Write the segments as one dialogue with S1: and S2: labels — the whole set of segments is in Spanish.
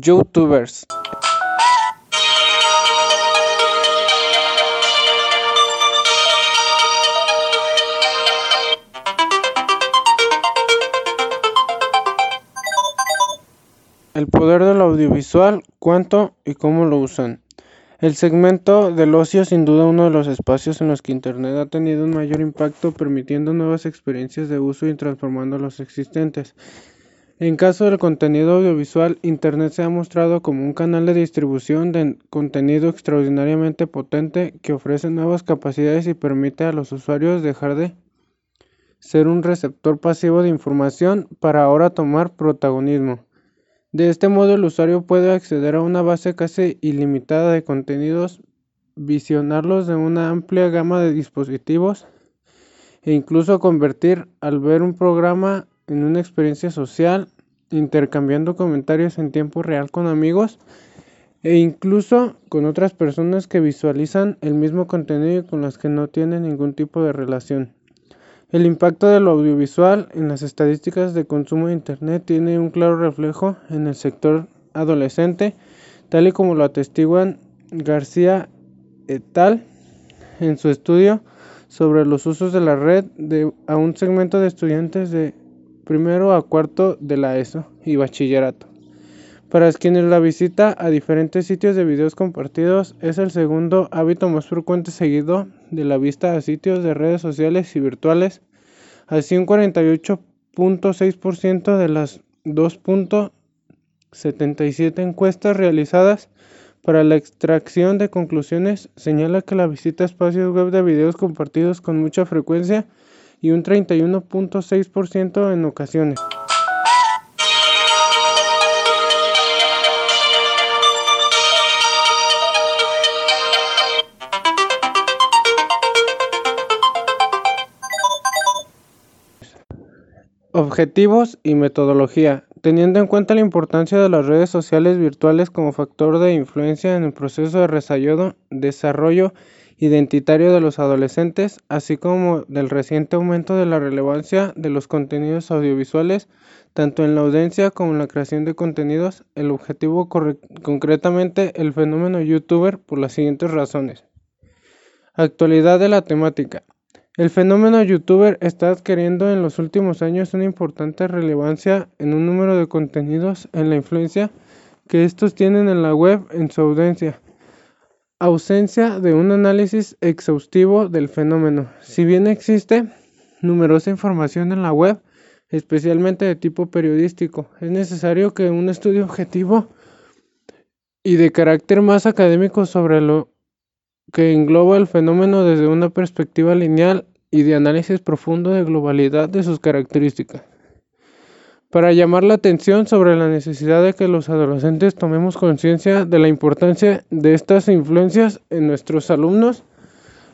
S1: Youtubers El poder del audiovisual, cuánto y cómo lo usan. El segmento del ocio es sin duda uno de los espacios en los que Internet ha tenido un mayor impacto, permitiendo nuevas experiencias de uso y transformando los existentes. En caso del contenido audiovisual, Internet se ha mostrado como un canal de distribución de contenido extraordinariamente potente que ofrece nuevas capacidades y permite a los usuarios dejar de ser un receptor pasivo de información para ahora tomar protagonismo. De este modo el usuario puede acceder a una base casi ilimitada de contenidos, visionarlos de una amplia gama de dispositivos e incluso convertir al ver un programa en una experiencia social, intercambiando comentarios en tiempo real con amigos e incluso con otras personas que visualizan el mismo contenido y con las que no tienen ningún tipo de relación. El impacto de lo audiovisual en las estadísticas de consumo de Internet tiene un claro reflejo en el sector adolescente, tal y como lo atestiguan García et al. en su estudio sobre los usos de la red a un segmento de estudiantes de primero a cuarto de la ESO y bachillerato. Para quienes la visita a diferentes sitios de videos compartidos es el segundo hábito más frecuente seguido de la vista a sitios de redes sociales y virtuales, así un 48.6% de las 2.77 encuestas realizadas para la extracción de conclusiones señala que la visita a espacios web de videos compartidos con mucha frecuencia y un 31.6% en ocasiones. Objetivos y metodología. Teniendo en cuenta la importancia de las redes sociales virtuales como factor de influencia en el proceso de desarrollo identitario de los adolescentes, así como del reciente aumento de la relevancia de los contenidos audiovisuales, tanto en la audiencia como en la creación de contenidos, el objetivo concretamente el fenómeno youtuber por las siguientes razones. Actualidad de la temática. El fenómeno youtuber está adquiriendo en los últimos años una importante relevancia en un número de contenidos en la influencia que estos tienen en la web en su audiencia. Ausencia de un análisis exhaustivo del fenómeno. Si bien existe numerosa información en la web, especialmente de tipo periodístico, es necesario que un estudio objetivo y de carácter más académico sobre lo que engloba el fenómeno desde una perspectiva lineal y de análisis profundo de globalidad de sus características. Para llamar la atención sobre la necesidad de que los adolescentes tomemos conciencia de la importancia de estas influencias en nuestros alumnos,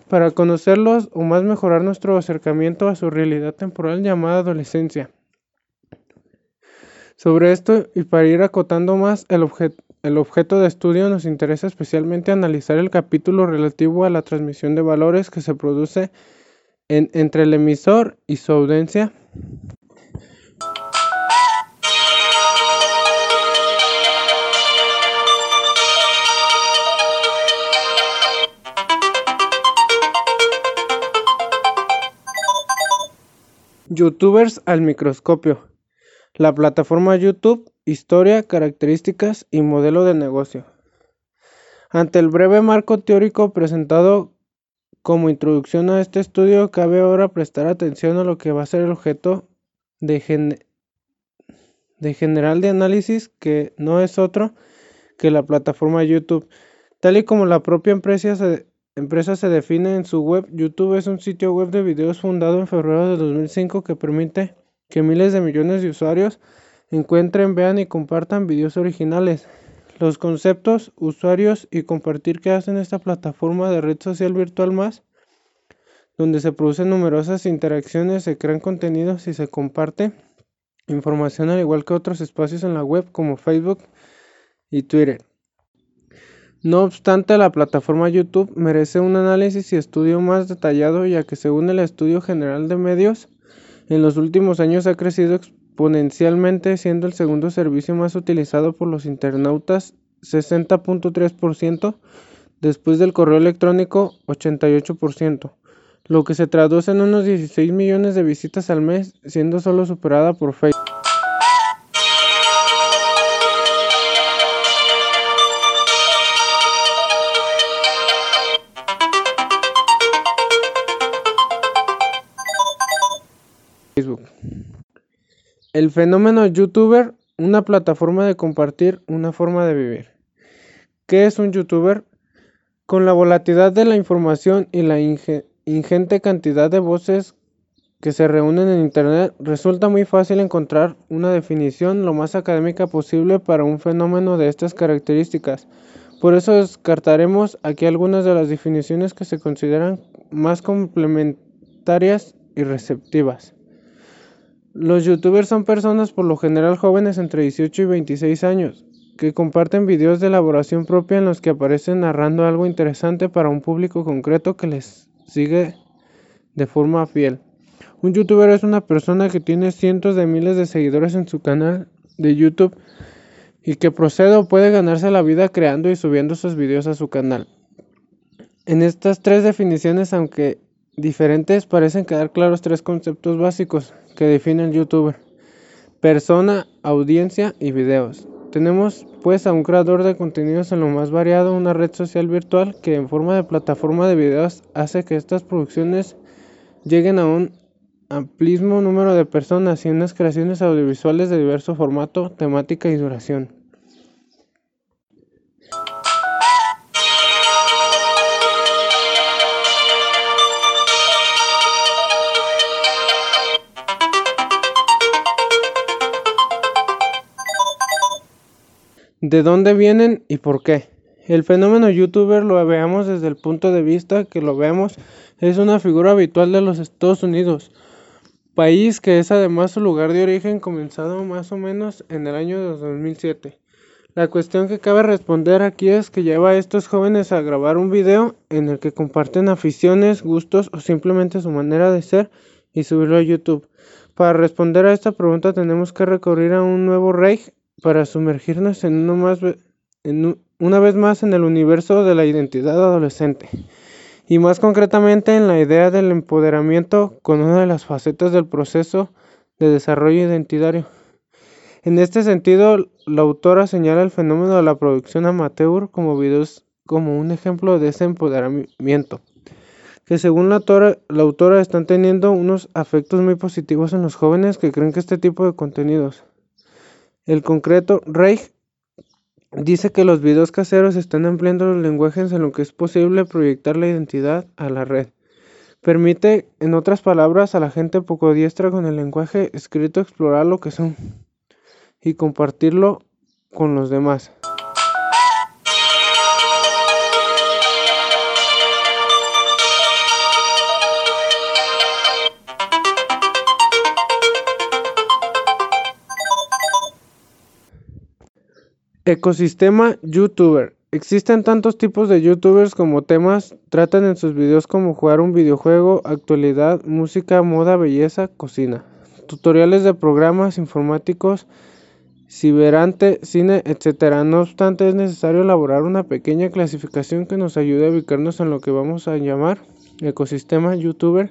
S1: para conocerlos o más mejorar nuestro acercamiento a su realidad temporal llamada adolescencia. Sobre esto y para ir acotando más el, objeto de estudio nos interesa especialmente analizar el capítulo relativo a la transmisión de valores que se produce entre el emisor y su audiencia. Youtubers al microscopio. La plataforma YouTube, historia, características y modelo de negocio. Ante el breve marco teórico presentado como introducción a este estudio, cabe ahora prestar atención a lo que va a ser el objeto de, general de análisis, que no es otro que la plataforma YouTube. Tal y como la propia empresa se, empresa se define en su web, YouTube es un sitio web de videos fundado en febrero de 2005 que permite que miles de millones de usuarios encuentren, vean y compartan videos originales. Los conceptos, usuarios y compartir que hacen esta plataforma de red social virtual más, donde se producen numerosas interacciones, se crean contenidos y se comparte información al igual que otros espacios en la web como Facebook y Twitter. No obstante, la plataforma YouTube merece un análisis y estudio más detallado ya que según el Estudio General de Medios, en los últimos años ha crecido exponencialmente siendo el segundo servicio más utilizado por los internautas 60.3%, después del correo electrónico 88%, lo que se traduce en unos 16 millones de visitas al mes, siendo solo superada por Facebook. El fenómeno youtuber, una plataforma de compartir una forma de vivir. ¿Qué es un youtuber? Con la volatilidad de la información y la ingente cantidad de voces que se reúnen en Internet, resulta muy fácil encontrar una definición lo más académica posible para un fenómeno de estas características. Por eso descartaremos aquí algunas de las definiciones que se consideran más complementarias y receptivas. Los youtubers son personas por lo general jóvenes entre 18 y 26 años, que comparten videos de elaboración propia en los que aparecen narrando algo interesante para un público concreto que les sigue de forma fiel. Un youtuber es una persona que tiene cientos de miles de seguidores en su canal de YouTube y que procede o puede ganarse la vida creando y subiendo sus videos a su canal. En estas tres definiciones, aunque diferentes, parecen quedar claros tres conceptos básicos que define el youtuber. Persona, audiencia y videos. Tenemos pues a un creador de contenidos en lo más variado, una red social virtual que en forma de plataforma de videos hace que estas producciones lleguen a un amplísimo número de personas y unas creaciones audiovisuales de diverso formato, temática y duración. ¿De dónde vienen y por qué? El fenómeno youtuber lo veamos desde el punto de vista que lo vemos es una figura habitual de los Estados Unidos, país que es además su lugar de origen comenzado más o menos en el año 2007. La cuestión que cabe responder aquí es que lleva a estos jóvenes a grabar un video en el que comparten aficiones, gustos o simplemente su manera de ser y subirlo a YouTube. Para responder a esta pregunta tenemos que recurrir a un nuevo rey para sumergirnos en una vez más en el universo de la identidad adolescente, y más concretamente en la idea del empoderamiento con una de las facetas del proceso de desarrollo identitario. En este sentido, la autora señala el fenómeno de la producción amateur como un ejemplo de ese empoderamiento, que según la autora, la autora están teniendo unos afectos muy positivos en los jóvenes que creen que este tipo de contenidos el concreto, Reich dice que los videos caseros están ampliando los lenguajes en lo que es posible proyectar la identidad a la red. Permite, en otras palabras, a la gente poco diestra con el lenguaje escrito explorar lo que son y compartirlo con los demás. Ecosistema youtuber. Existen tantos tipos de youtubers como temas tratan en sus videos como jugar un videojuego, actualidad, música, moda, belleza, cocina, tutoriales de programas informáticos, ciberante, cine, etc. No obstante, es necesario elaborar una pequeña clasificación que nos ayude a ubicarnos en lo que vamos a llamar ecosistema youtuber,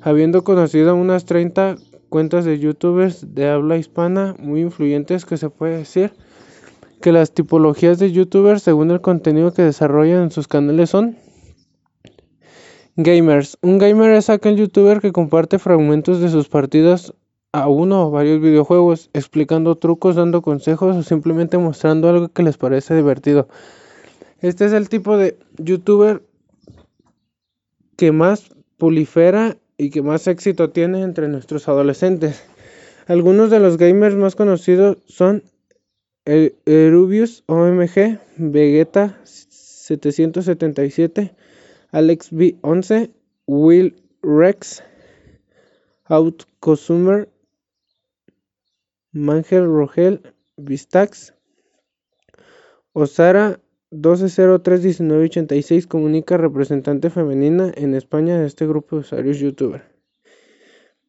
S1: habiendo conocido unas 30 cuentas de youtubers de habla hispana muy influyentes que se puede decir que las tipologías de youtubers según el contenido que desarrollan en sus canales son Gamers. Un gamer es aquel youtuber que comparte fragmentos de sus partidas a uno o varios videojuegos, explicando trucos, dando consejos o simplemente mostrando algo que les parece divertido. Este es el tipo de youtuber que más prolifera y que más éxito tiene entre nuestros adolescentes. Algunos de los gamers más conocidos son Rubius OMG, Vegeta 777, Alex B11, Will Rex, Outconsumer, Mangel Rogel, Vistax, Osara 12031986 comunica representante femenina en España de este grupo de usuarios youtuber.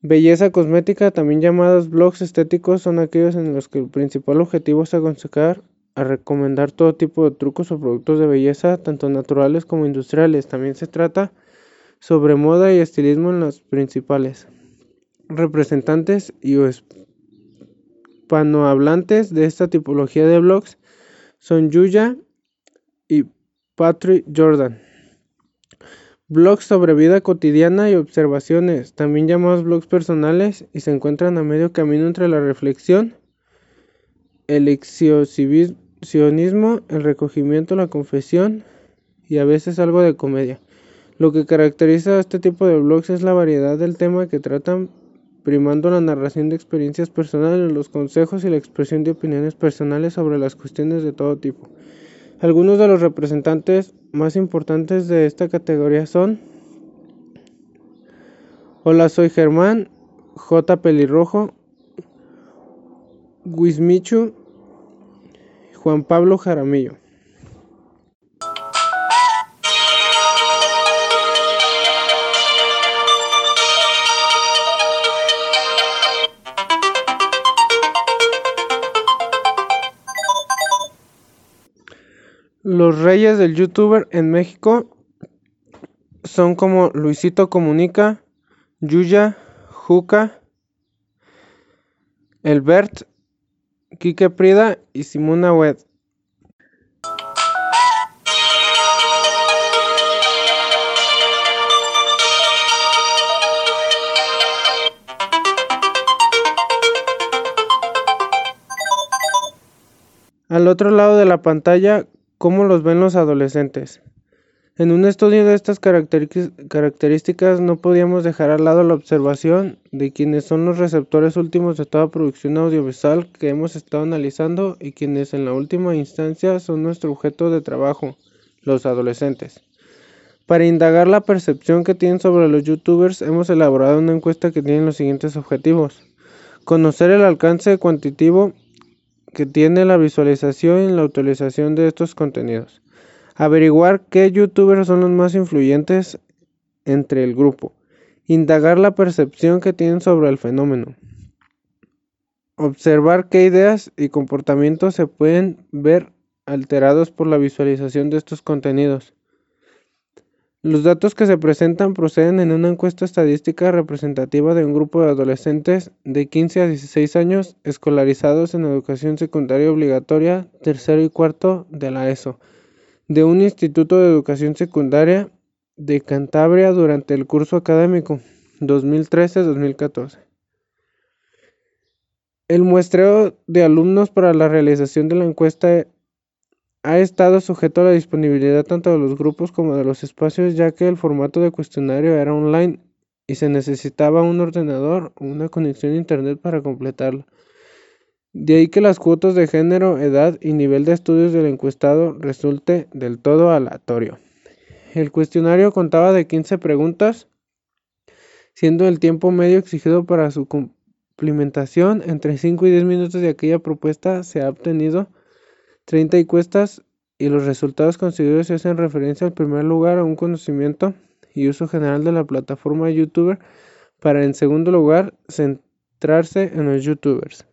S1: Belleza cosmética, también llamados blogs estéticos, son aquellos en los que el principal objetivo es aconsejar a recomendar todo tipo de trucos o productos de belleza, tanto naturales como industriales. También se trata sobre moda y estilismo en los principales representantes y hispanohablantes de esta tipología de blogs son Yuya y Patrick Jordan. Blogs sobre vida cotidiana y observaciones, también llamados blogs personales, y se encuentran a medio camino entre la reflexión, el exhibicionismo, el recogimiento, la confesión y a veces algo de comedia. Lo que caracteriza a este tipo de blogs es la variedad del tema que tratan primando la narración de experiencias personales, los consejos y la expresión de opiniones personales sobre las cuestiones de todo tipo. Algunos de los representantes más importantes de esta categoría son Hola, soy Germán, J. Pelirrojo, Guismichu, Juan Pablo Jaramillo. Los reyes del youtuber en México son como Luisito Comunica, Yuya, Juca, Elbert, Quique Prida y Simona Wed. Al otro lado de la pantalla ¿Cómo los ven los adolescentes? En un estudio de estas características no podíamos dejar al lado la observación de quienes son los receptores últimos de toda producción audiovisual que hemos estado analizando y quienes en la última instancia son nuestro objeto de trabajo, los adolescentes. Para indagar la percepción que tienen sobre los youtubers hemos elaborado una encuesta que tiene los siguientes objetivos. Conocer el alcance cuantitativo que tiene la visualización y la utilización de estos contenidos. Averiguar qué youtubers son los más influyentes entre el grupo. Indagar la percepción que tienen sobre el fenómeno. Observar qué ideas y comportamientos se pueden ver alterados por la visualización de estos contenidos. Los datos que se presentan proceden en una encuesta estadística representativa de un grupo de adolescentes de 15 a 16 años escolarizados en educación secundaria obligatoria, tercero y cuarto de la ESO, de un instituto de educación secundaria de Cantabria durante el curso académico 2013-2014. El muestreo de alumnos para la realización de la encuesta ha estado sujeto a la disponibilidad tanto de los grupos como de los espacios ya que el formato de cuestionario era online y se necesitaba un ordenador o una conexión a internet para completarlo. De ahí que las cuotas de género, edad y nivel de estudios del encuestado resulte del todo aleatorio. El cuestionario contaba de 15 preguntas, siendo el tiempo medio exigido para su cumplimentación entre 5 y 10 minutos de aquella propuesta se ha obtenido 30 encuestas y los resultados conseguidos hacen referencia en primer lugar a un conocimiento y uso general de la plataforma YouTuber para en segundo lugar centrarse en los youtubers.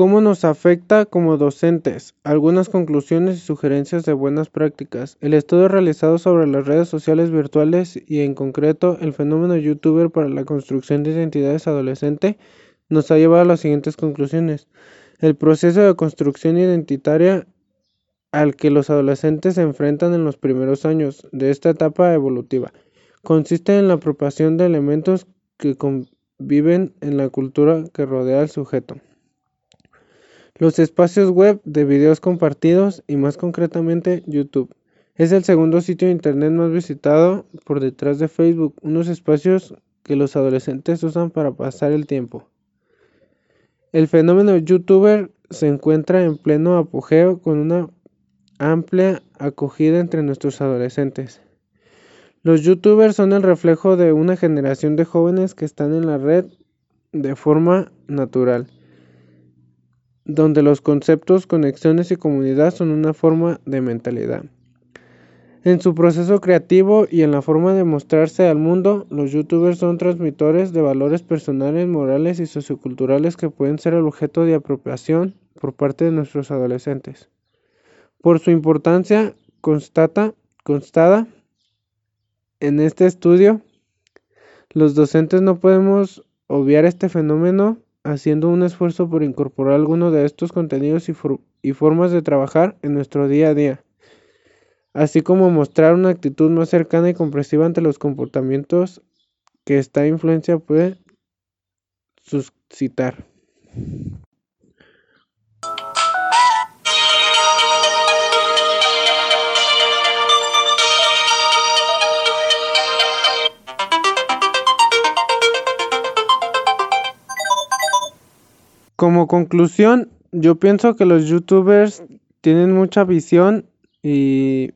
S1: ¿Cómo nos afecta como docentes? Algunas conclusiones y sugerencias de buenas prácticas. El estudio realizado sobre las redes sociales virtuales y en concreto el fenómeno youtuber para la construcción de identidades adolescente nos ha llevado a las siguientes conclusiones. El proceso de construcción identitaria al que los adolescentes se enfrentan en los primeros años de esta etapa evolutiva consiste en la apropiación de elementos que conviven en la cultura que rodea al sujeto. Los espacios web de videos compartidos y más concretamente YouTube. Es el segundo sitio de internet más visitado por detrás de Facebook, unos espacios que los adolescentes usan para pasar el tiempo. El fenómeno youtuber se encuentra en pleno apogeo con una amplia acogida entre nuestros adolescentes. Los youtubers son el reflejo de una generación de jóvenes que están en la red de forma natural, donde los conceptos, conexiones y comunidad son una forma de mentalidad. En su proceso creativo y en la forma de mostrarse al mundo, los youtubers son transmitores de valores personales, morales y socioculturales que pueden ser el objeto de apropiación por parte de nuestros adolescentes. Por su importancia constata, constada en este estudio, los docentes no podemos obviar este fenómeno haciendo un esfuerzo por incorporar alguno de estos contenidos y, y formas de trabajar en nuestro día a día así como mostrar una actitud más cercana y comprensiva ante los comportamientos que esta influencia puede suscitar. Como conclusión, yo pienso que los youtubers tienen mucha visión y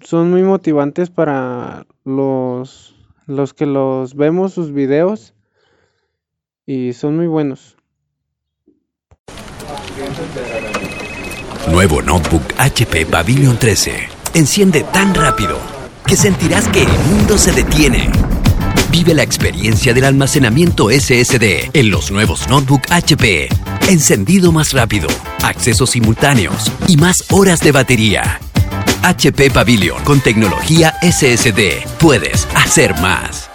S1: son muy motivantes para los, los que los vemos sus videos y son muy buenos.
S2: Nuevo notebook HP Pavilion 13. Enciende tan rápido que sentirás que el mundo se detiene. Vive la experiencia del almacenamiento SSD en los nuevos notebook HP. Encendido más rápido, accesos simultáneos y más horas de batería. HP Pavilion con tecnología SSD. Puedes hacer más.